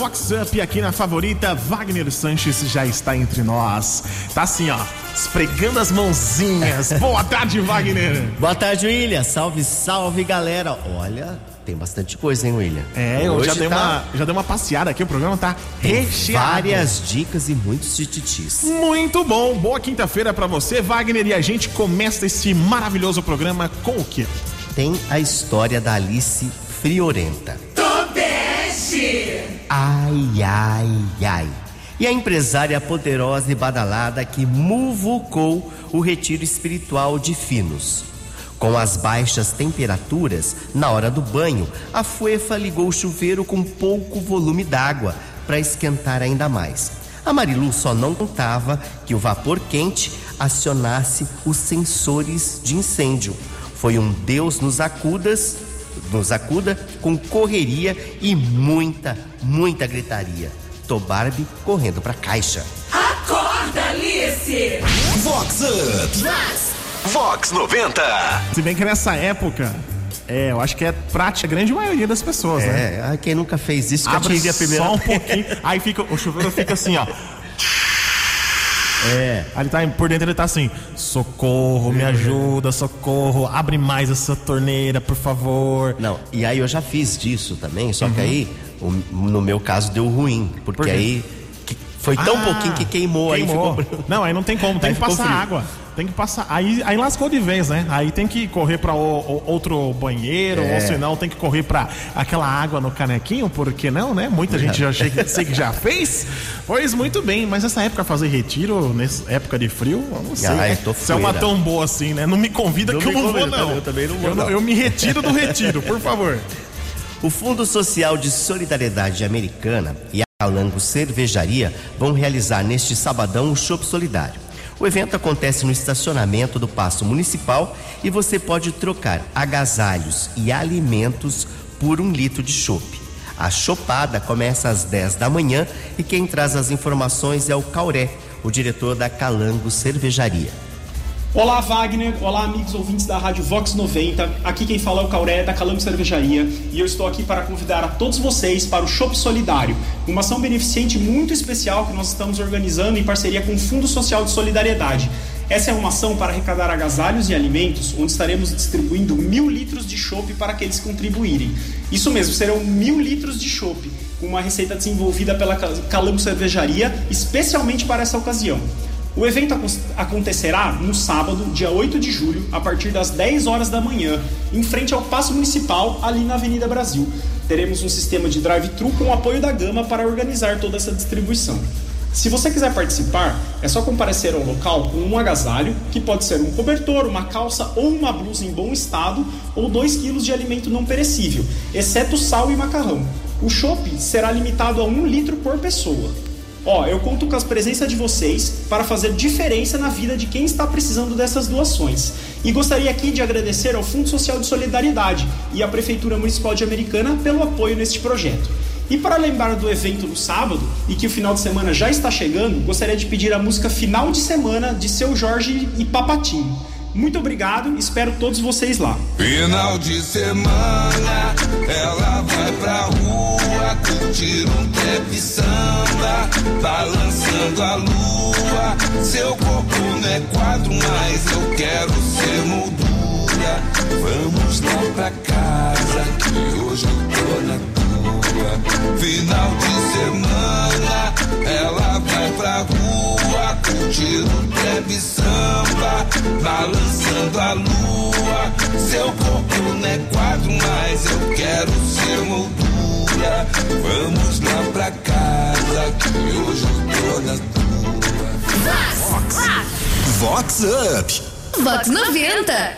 Vox Up aqui na favorita. Wagner Sanches já está entre nós. Tá assim, ó, esfregando as mãozinhas. Boa tarde, Wagner. Boa tarde, William. Salve, salve, galera. Olha, tem bastante coisa, hein, William? É, eu já dei, tá... uma, já dei uma passeada aqui, o programa tá recheado. Várias dicas e muitos tititis. Muito bom. Boa quinta-feira para você, Wagner. E a gente começa esse maravilhoso programa com o quê? Tem a história da Alice Friorenta. Ai, ai, ai. E a empresária poderosa e badalada que muvucou o retiro espiritual de Finos. Com as baixas temperaturas, na hora do banho, a Fuefa ligou o chuveiro com pouco volume d'água para esquentar ainda mais. A Marilu só não contava que o vapor quente acionasse os sensores de incêndio. Foi um Deus nos acudas, nos acuda com correria e muita, muita gritaria. Barbie correndo pra caixa. Acorda, Alice! Vox Up! Vox 90! Se bem que nessa época, é, eu acho que é prática a grande maioria das pessoas, né? É, quem nunca fez isso, que Abre a primeira só um pouquinho, aí fica, o chuveiro fica assim, ó. É. Aí ele tá, por dentro ele tá assim: socorro, me ajuda, socorro, abre mais essa torneira, por favor. Não, e aí eu já fiz disso também, só Uhum. que aí, no meu caso, deu ruim. Porque Por aí foi tão Ah, pouquinho que queimou, queimou. aí ficou. Não, aí não tem como, tem Aí que passar frio. água. Tem que passar. Aí, aí lascou de vez, né? Aí tem que correr o- outro banheiro, É. ou senão tem que correr pra aquela água no canequinho, porque não, né? Muita gente já chega, sei que já fez. Pois muito bem, mas essa época fazer retiro, nessa época de frio, eu não sei. Né? eu tô Se é uma tão boa assim, né? Não me convida Não que eu me não vou, não. eu também não vou, Eu, não. eu me retiro do retiro, por favor. O Fundo Social de Solidariedade Americana e a Calango Cervejaria vão realizar neste sabadão o Shop Solidário. O evento acontece no estacionamento do Paço Municipal e você pode trocar agasalhos e alimentos por um litro de chopp. A chopada começa às 10 da manhã e quem traz as informações é o Cauré, o diretor da Calango Cervejaria. Olá, Wagner. Olá, amigos ouvintes da Rádio Vox 90. Aqui quem fala é o Cauré, da Calambo Cervejaria. E eu estou aqui para convidar a todos vocês para o Shop Solidário, uma ação beneficente muito especial que nós estamos organizando em parceria com o Fundo Social de Solidariedade. Essa é uma ação para arrecadar agasalhos e alimentos, onde estaremos distribuindo mil litros de chopp para aqueles que contribuírem. Isso mesmo, serão mil litros de chopp, com uma receita desenvolvida pela Calambo Cervejaria, especialmente para essa ocasião. O evento acon- acontecerá no sábado, dia 8 de julho, a partir das 10 horas da manhã, em frente ao Paço Municipal, ali na Avenida Brasil. Teremos um sistema de drive-thru com o apoio da Gama para organizar toda essa distribuição. Se você quiser participar, é só comparecer ao local com um agasalho, que pode ser um cobertor, uma calça ou uma blusa em bom estado, ou 2 kg de alimento não perecível, exceto sal e macarrão. O chopp será limitado a 1 litro por pessoa. Ó, eu conto com as presenças de vocês para fazer diferença na vida de quem está precisando dessas doações. E gostaria aqui de agradecer ao Fundo Social de Solidariedade e à Prefeitura Municipal de Americana pelo apoio neste projeto. E para lembrar do evento no sábado e que o final de semana já está chegando, gostaria de pedir a música Final de Semana de Seu Jorge e Papatinho. Muito obrigado, espero todos vocês lá. Final de semana, ela vai pra rua curtir um trap balançando a lua. Seu corpo não é quadro, mas eu quero ser moldura. Vamos lá pra casa, que hoje eu tô na tua. Final de semana, ela vai pra rua curtir um trap samba, balançando a lua. Seu corpo não é quadro, mas eu quero ser moldura. Vamos lá pra casa, que hoje eu tô na tua. Vox Up. Vox 90.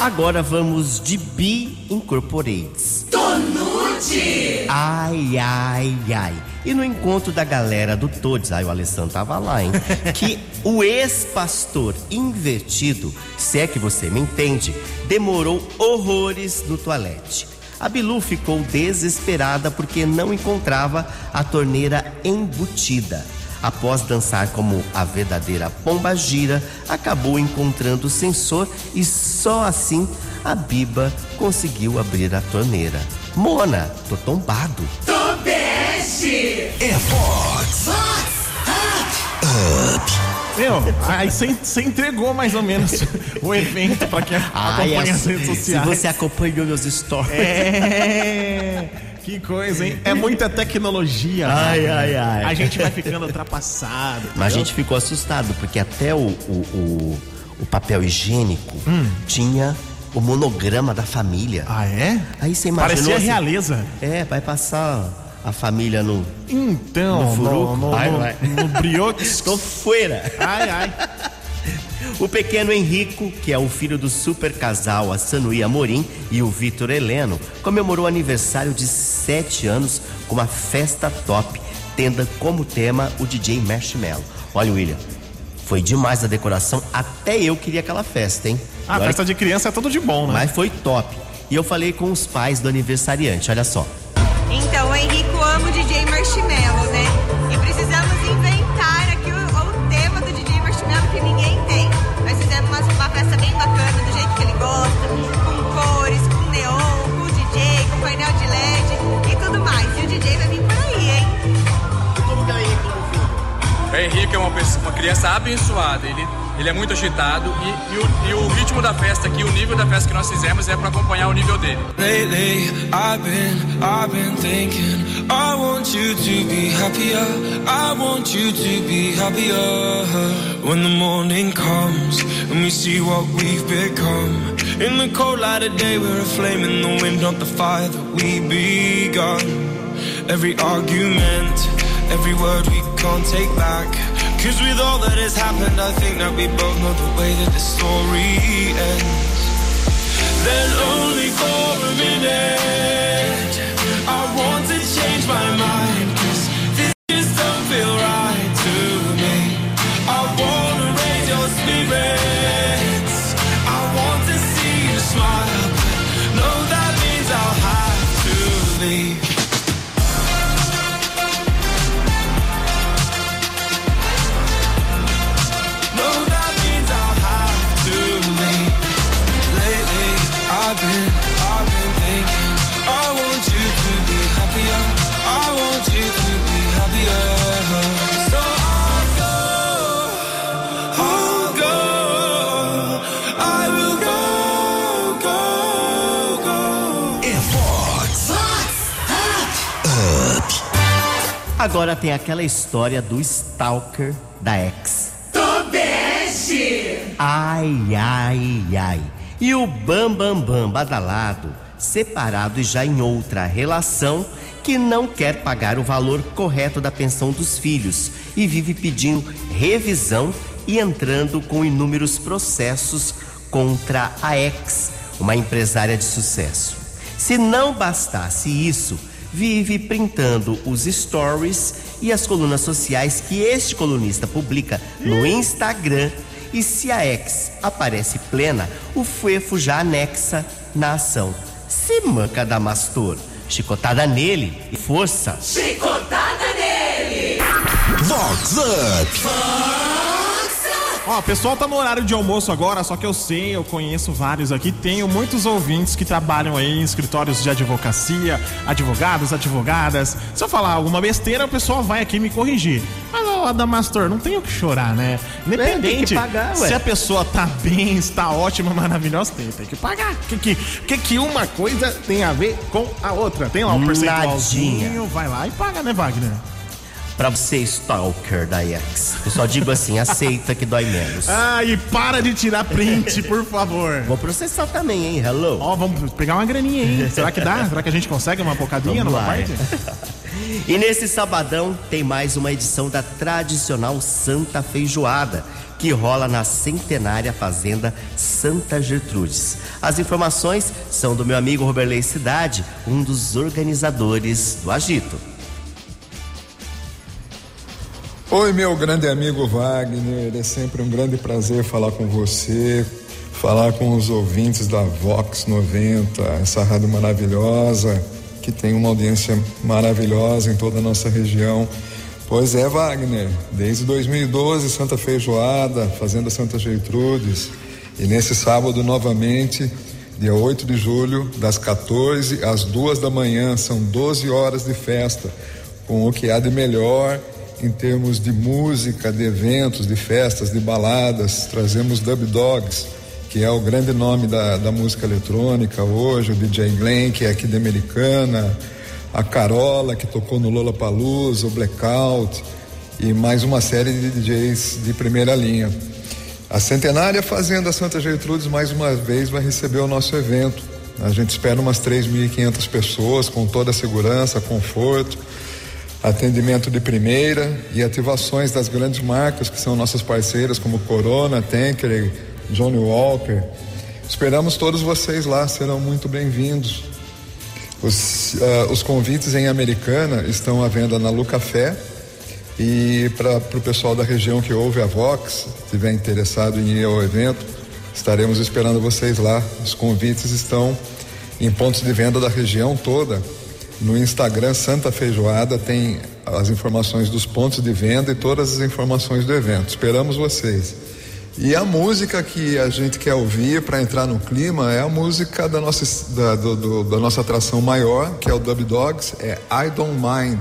Agora vamos de Be Incorporates. Tonute! Ai, ai, ai. E no encontro da galera do Todes, ai, o Alessandro tava lá, hein? que o ex-pastor invertido, se é que você me entende, demorou horrores no toalete. A Bilu ficou desesperada porque não encontrava a torneira embutida. Após dançar como a verdadeira pomba gira, acabou encontrando o sensor e só assim a Biba conseguiu abrir a torneira. Mona, tô tombado. Tobeste! É Fox. Meu, aí você entregou mais ou menos o evento pra quem Ai, acompanha as redes se sociais. você acompanhou meus stories. É. Que coisa, hein? É muita tecnologia. Ai, cara. ai, ai. A gente vai ficando ultrapassado. Mas a gente ficou assustado, porque até o, o, o- o papel higiênico tinha o monograma da família. Ah, é? Aí você imaginou. Parecia assim, realeza. É, vai passar a família no. Então, No furuco? no, no, Vai, no, no briox. Tô fora. Ai, ai. O pequeno Henrico, que é o filho do super casal a Sanuí Amorim e o Vitor Heleno, comemorou o aniversário de 7 anos com uma festa top, tendo como tema o DJ Marshmallow. Olha, William, foi demais a decoração, até eu queria aquela festa, hein? A olha festa de criança é tudo de bom, né? Mas foi top. E eu falei com os pais do aniversariante, olha só. Então, o Henrico ama o DJ Marshmallow, né? E precisamos inventar aqui o, o tema do DJ Marshmallow que ninguém tem. Nós fizemos uma, uma festa bem bacana, do jeito que ele gosta, Henrique é uma, pessoa- uma criança abençoada. Ele, ele é muito agitado e, e o, e o ritmo da festa aqui, o nível da festa que nós fizemos é para acompanhar o nível dele. Lately, I've been, I've been thinking. I want you to be happier. I want you to be happier. When the morning comes and we see what we've become. In the cold light of day, we're a flame in the wind, not the fire that we begun. Every argument, every word we can't take back. Cause with all that has happened, I think that we both know the way that the story ends. Then Agora tem aquela história do Stalker da ex. Tobeste. Ai, ai, ai. E o Bam Bam Bam badalado, separado e já em outra relação, que não quer pagar o valor correto da pensão dos filhos e vive pedindo revisão e entrando com inúmeros processos contra a ex, uma empresária de sucesso. Se não bastasse isso, vive printando os stories e as colunas sociais que este colunista publica no Instagram. E se a ex aparece plena, o Fuefo já anexa na ação. Se manca Damastor, chicotada nele e força. Chicotada nele. Vox Up. Ó, o pessoal tá no horário de almoço agora, só que eu sei, eu conheço vários aqui, tenho muitos ouvintes que trabalham aí em escritórios de advocacia, advogados, advogadas. Se eu falar alguma besteira, o pessoal vai aqui me corrigir. Mas, ó, Adamastor, não tem o que chorar, né? Independente que pagar, se a pessoa tá bem, está ótima, maravilhosa, tem, tem que pagar. O que, que, que, uma coisa tem a ver com a outra? Tem lá um percentualzinho, vai lá e paga, né, Wagner? Pra você, stalker da ex. Eu só digo assim, aceita que dói menos. Ah, e para de tirar print, por favor. Vou processar também, hein? Hello. Ó, vamos pegar uma graninha aí. Será que dá? Será que a gente consegue uma bocadinha Vamos numa lá, parte? E nesse sabadão tem mais uma edição da tradicional Santa Feijoada, que rola na centenária Fazenda Santa Gertrudes. As informações são do meu amigo Roberley Cidade, um dos organizadores do Agito. Oi, meu grande amigo Wagner, é sempre um grande prazer falar com você, falar com os ouvintes da Vox 90, essa rádio maravilhosa, que tem uma audiência maravilhosa em toda a nossa região. Pois é, Wagner, desde 2012, Santa Feijoada, Fazenda Santa Gertrudes, e nesse sábado novamente, dia 8 de julho, das 14 às 2 da manhã, são 12 horas de festa com o que há de melhor em termos de música, de eventos, de festas, de baladas. Trazemos Dub Dogs, que é o grande nome da, da música eletrônica hoje, o DJ Glenn, que é aqui de Americana, a Carola, que tocou no Lola Palusa, o Blackout e mais uma série de DJs de primeira linha. A centenária Fazenda Santa Gertrudes mais uma vez vai receber o nosso evento. A gente espera umas 3.500 pessoas com toda a segurança, conforto, atendimento de primeira e ativações das grandes marcas que são nossas parceiras como Corona, Tanker, Johnny Walker. Esperamos todos vocês lá, serão muito bem-vindos. Os, uh, os convites em Americana estão à venda na Lu Café e para o pessoal da região que ouve a Vox, estiver interessado em ir ao evento, estaremos esperando vocês lá. Os convites estão em pontos de venda da região toda. No Instagram Santa Feijoada tem as informações dos pontos de venda e todas as informações do evento. Esperamos vocês. E a música que a gente quer ouvir para entrar no clima é a música da nossa, da, do, do, da nossa atração maior, que é o Dub Dogs, é I Don't Mind,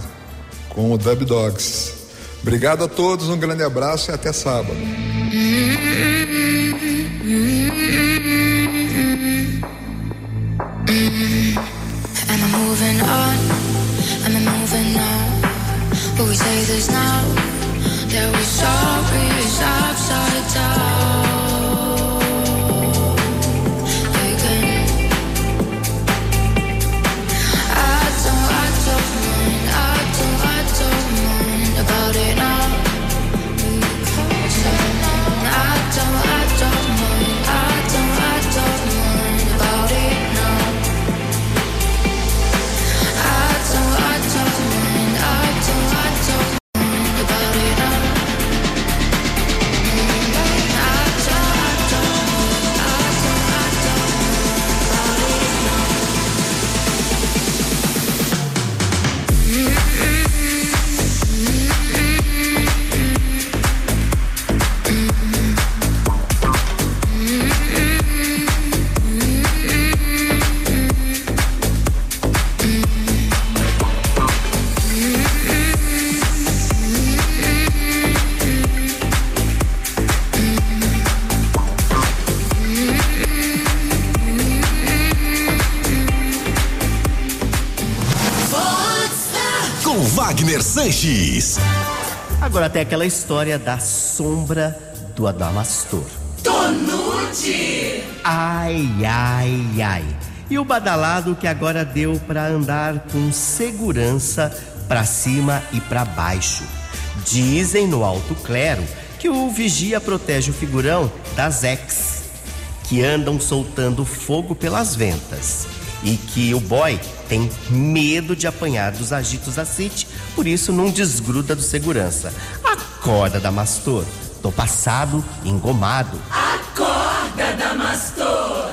com o Dub Dogs. Obrigado a todos, um grande abraço e até sábado. moving on, I'm moving on. But we say this now that we're sorry upside down. Wagner Sanches. Agora tem aquela história da sombra do Adamastor. Tonute! Ai, ai, ai. E o badalado que agora deu para andar com segurança para cima e para baixo. Dizem no alto clero que o vigia protege o figurão das ex, que andam soltando fogo pelas ventas. E que o boy tem medo de apanhar dos agitos da City, por isso não desgruda do segurança. Acorda, Damastor. Tô passado, engomado. Acorda, Damastor!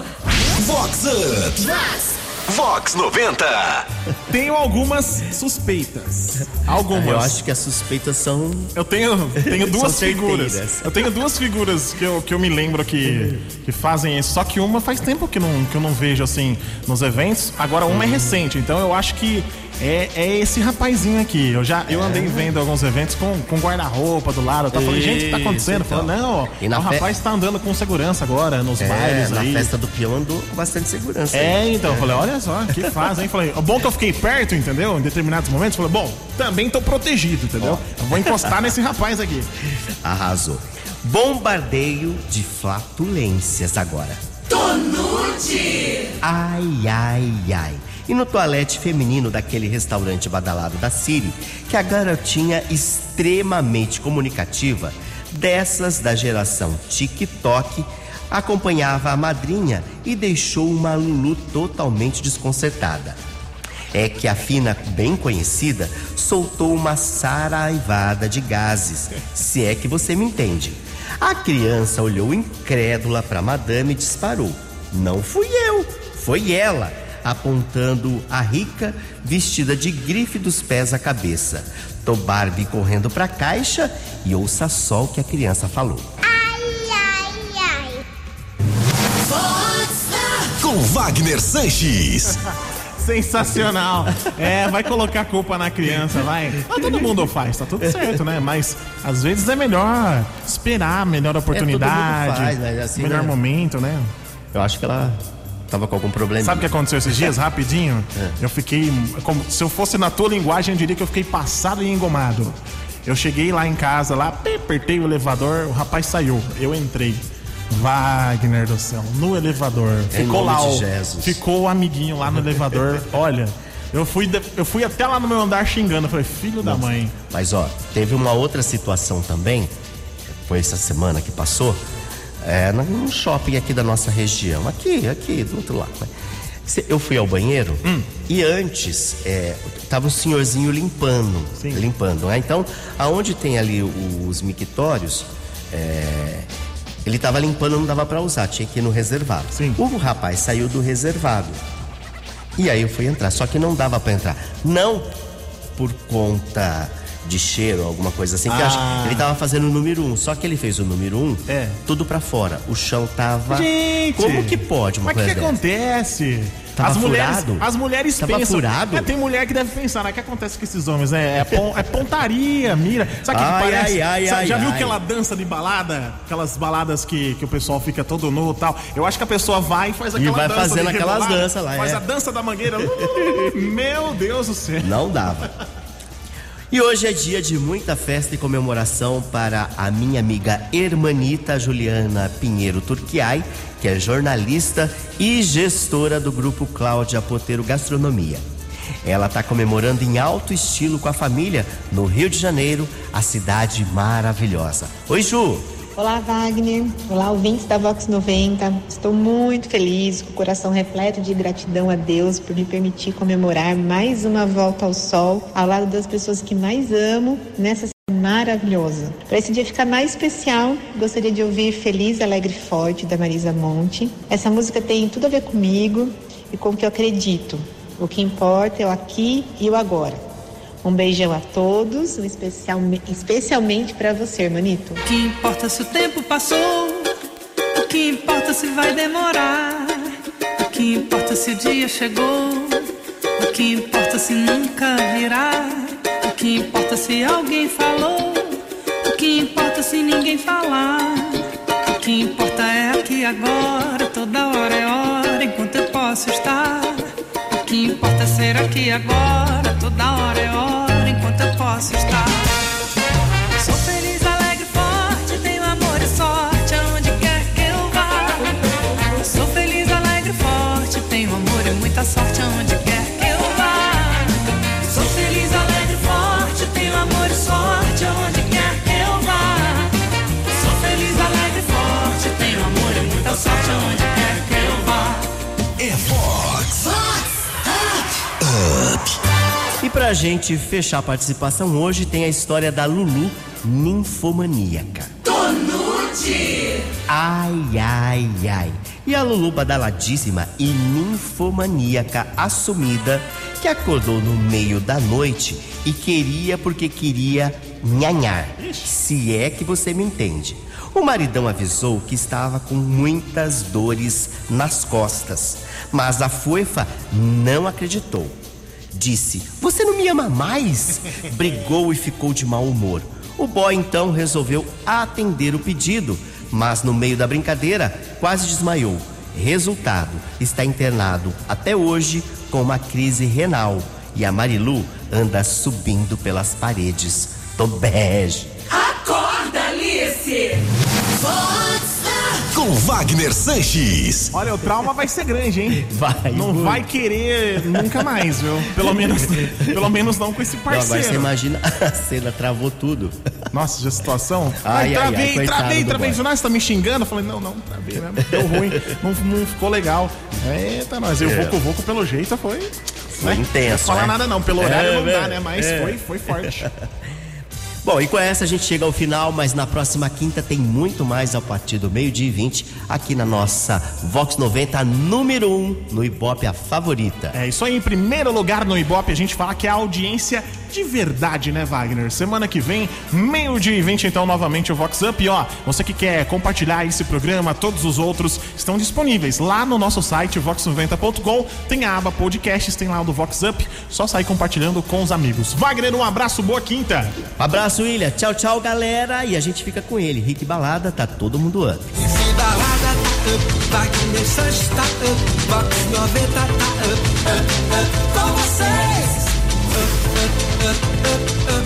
Vox Up. Vox 90. Tenho algumas suspeitas. Algumas. Eu acho que as suspeitas são. Eu tenho, tenho duas figuras. certeiras. Eu tenho duas figuras que eu, que eu me lembro que, que fazem isso. Só que uma faz tempo que, não, que eu não vejo assim nos eventos. Agora uma é recente. Então eu acho que é, é esse rapazinho aqui. Eu já eu andei vendo alguns eventos com, com guarda-roupa do lado. Eu falei, gente, o que tá acontecendo? Então. Falei, não, ó, E o fe- rapaz tá andando com segurança agora nos É, bailes na aí. festa do peão andou com bastante segurança. É, então, eu falei, olha só, que faz, hein? Falei, bom que eu fiquei perto, entendeu? Em determinados momentos, falei, bom, também tô protegido, entendeu? Eu vou encostar nesse rapaz aqui. Arrasou. Bombardeio de flatulências agora. Tonute! Ai, ai, ai. E no toalete feminino daquele restaurante badalado da Siri, que a garotinha extremamente comunicativa, dessas da geração TikTok, acompanhava a madrinha e deixou uma Lulu totalmente desconcertada. É que a fina, bem conhecida, soltou uma saraivada de gases, se é que você me entende. A criança olhou incrédula para madame e disparou. Não fui eu, foi ela, apontando a rica vestida de grife dos pés à cabeça. Tô Barbie correndo para a caixa e ouça só o que a criança falou. Com Wagner Sanches. Sensacional. É, vai colocar a culpa na criança, vai. Mas todo mundo faz, tá tudo certo, né? Mas às vezes é melhor esperar a melhor oportunidade, faz, mas assim, melhor né? momento, né? Eu acho que ela tava com algum problema. Sabe o que aconteceu esses dias, rapidinho? É. Eu fiquei. como- se eu fosse na tua linguagem, eu diria que eu fiquei passado e engomado. Eu cheguei lá em casa, lá, pe- apertei o elevador, o rapaz saiu. Eu entrei. Wagner do céu, no elevador. Em Ficou lá o. Ficou o amiguinho lá no elevador. Olha, eu fui, eu fui até lá no meu andar xingando. Eu falei, filho da mãe. Mas ó, teve uma outra situação também, foi essa semana que passou, é, num shopping aqui da nossa região, aqui, aqui, do outro lado. né? Eu fui ao banheiro Hum. e antes é, tava um senhorzinho limpando, limpando, né? Então, aonde tem ali os mictórios, é, ele tava limpando, não dava para usar, tinha que ir no reservado. O rapaz saiu do reservado. E aí eu fui entrar, só que não dava pra entrar. Não por conta de cheiro, alguma coisa assim, que eu acho- Ah. ele tava fazendo o número um, só que ele fez o número um, tudo pra fora. O chão tava. Gente! Como que pode uma Mas o que, que acontece? Tava as mulheres, furado? as mulheres Tava pensam. furado? É, tem mulher que deve pensar, né? O que acontece com esses homens? É, é, pon- é pontaria, mira. Sabe o que, Ai, parece? ai, ai, já viu aquela dança de balada? Aquelas baladas que, que o pessoal fica todo nu e tal. Eu acho que a pessoa vai e faz E aquela vai dança. fazendo aquelas danças lá, Faz é. a dança da mangueira. Meu Deus do céu. Não dava. E hoje é dia de muita festa e comemoração para a minha amiga hermanita Juliana Pinheiro Turquiai, que é jornalista e gestora do grupo Cláudia Poteiro Gastronomia. Ela está comemorando em alto estilo com a família no Rio de Janeiro, a cidade maravilhosa. Oi, Ju! Olá, Wagner. Olá, ouvintes da Vox 90. Estou muito feliz, com o coração repleto de gratidão a Deus por me permitir comemorar mais uma volta ao sol ao lado das pessoas que mais amo nessa maravilhosa. Para esse dia ficar mais especial, gostaria de ouvir Feliz, Alegre e Forte da Marisa Monte. Essa música tem tudo a ver comigo e com o que eu acredito. O que importa é o aqui e o agora. Um beijão a todos, um especial, especialmente para você, Manito. O que importa se o tempo passou? O que importa se vai demorar? O que importa se o dia chegou? O que importa se nunca virá? O que importa se alguém falou? O que importa se ninguém falar? O que importa é aqui agora, toda hora é hora, enquanto eu posso estar. O que importa é ser aqui agora, toda hora é hora, enquanto eu posso estar. Pra gente fechar a participação hoje tem a história da Lulu ninfomaníaca. Tonute. Ai, ai, ai. E a Lulu badaladíssima e ninfomaníaca assumida que acordou no meio da noite e queria porque queria nhanhar. Se é que você me entende. O maridão avisou que estava com muitas dores nas costas, mas a fofa não acreditou. Disse: Você não me ama mais? Brigou e ficou de mau humor. O boy então resolveu atender o pedido, mas no meio da brincadeira quase desmaiou. Resultado: está internado até hoje com uma crise renal e a Marilu anda subindo pelas paredes do bege. Acorda, Alice. Vox Com Wagner Sanches. Olha, o trauma vai ser grande, hein? Vai. Não muito. vai querer nunca mais, viu? Pelo menos, pelo menos não com esse Não, agora parceiro. você imagina a cena, travou tudo. Nossa, já situação. Ai, ai, ai, travei, travei, do travei. boy. Jornal, você tá me xingando? Eu falei, não, não, travei mesmo. Deu ruim. não, não ficou legal. Eita, nós. E o É. Voco Voco, pelo jeito, foi. Foi intenso, Não falar né? nada, não. Pelo horário É, não dá, né? Mas É. foi, foi forte. Bom, e com essa a gente chega ao final, mas na próxima quinta tem muito mais a partir do meio-dia e 20 aqui na nossa Vox 90, número 1 no Ibope, a favorita. É isso aí, em primeiro lugar no Ibope, a gente fala que a audiência de verdade, né, Wagner? Semana que vem, meio-dia e 20, então, novamente o Vox Up. E ó, você que quer compartilhar esse programa, todos os outros estão disponíveis lá no nosso site, vox90.com. Tem a aba podcasts, tem lá o do Vox Up. Só sair compartilhando com os amigos. Wagner, um abraço, boa quinta. Abraço, William. Tchau, tchau, galera. E a gente fica com ele. Rick Balada, tá todo mundo up. Se balada tá up, Wagner Sanches tá up, Vox 90 tá up, up, up, com vocês. Up, up, up.